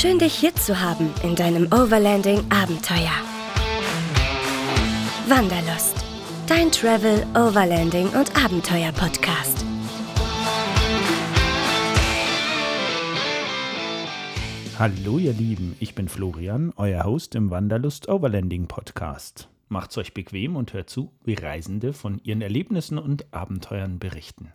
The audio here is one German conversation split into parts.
Schön, dich hier zu haben in deinem Overlanding-Abenteuer. Wanderlust, dein Travel, Overlanding und Abenteuer-Podcast. Hallo ihr Lieben, ich bin Florian, euer Host im Wanderlust Overlanding Podcast. Macht's euch bequem und hört zu, wie Reisende von ihren Erlebnissen und Abenteuern berichten.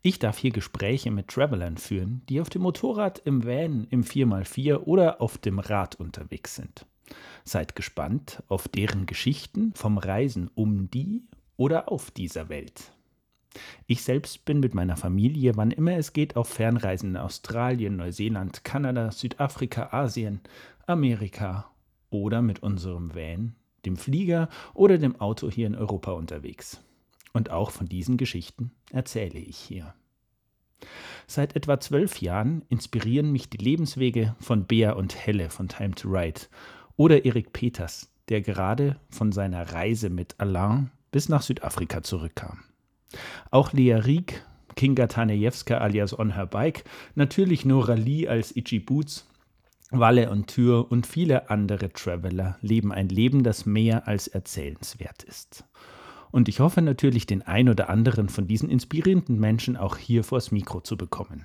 Ich darf hier Gespräche mit Travelern führen, die auf dem Motorrad, im Van, im 4x4 oder auf dem Rad unterwegs sind. Seid gespannt auf deren Geschichten vom Reisen um die oder auf dieser Welt. Ich selbst bin mit meiner Familie, wann immer es geht, auf Fernreisen in Australien, Neuseeland, Kanada, Südafrika, Asien, Amerika oder mit unserem Van, dem Flieger oder dem Auto hier in Europa unterwegs. Und auch von diesen Geschichten erzähle ich hier. Seit etwa zwölf Jahren inspirieren mich die Lebenswege von Bea und Helle von Time to Ride oder Erik Peters, der gerade von seiner Reise mit Alain bis nach Südafrika zurückkam. Auch Lea Rieck, Kinga Tanejewska alias On Her Bike, natürlich Nora Lee als Itchy Boots, Walle und Tür und viele andere Traveler leben ein Leben, das mehr als erzählenswert ist. Und ich hoffe natürlich, den ein oder anderen von diesen inspirierenden Menschen auch hier vors Mikro zu bekommen.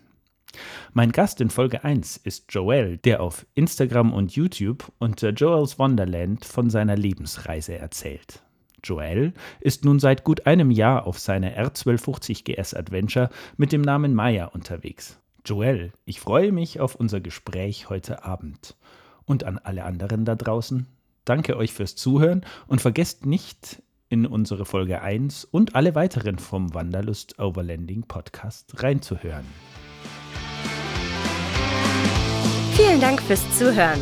Mein Gast in Folge 1 ist Joel, der auf Instagram und YouTube unter Joel's Wonderland von seiner Lebensreise erzählt. Joel ist nun seit gut einem Jahr auf seiner R1250 GS Adventure mit dem Namen Maya unterwegs. Joel, ich freue mich auf unser Gespräch heute Abend. Und an alle anderen da draußen, danke euch fürs Zuhören und vergesst nicht, in unsere Folge 1 und alle weiteren vom Wanderlust Overlanding Podcast reinzuhören. Vielen Dank fürs Zuhören.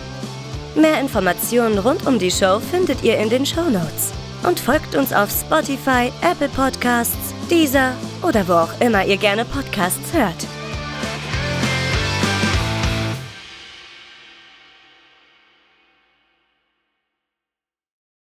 Mehr Informationen rund um die Show findet ihr in den Show Notes. Und folgt uns auf Spotify, Apple Podcasts, Deezer oder wo auch immer ihr gerne Podcasts hört.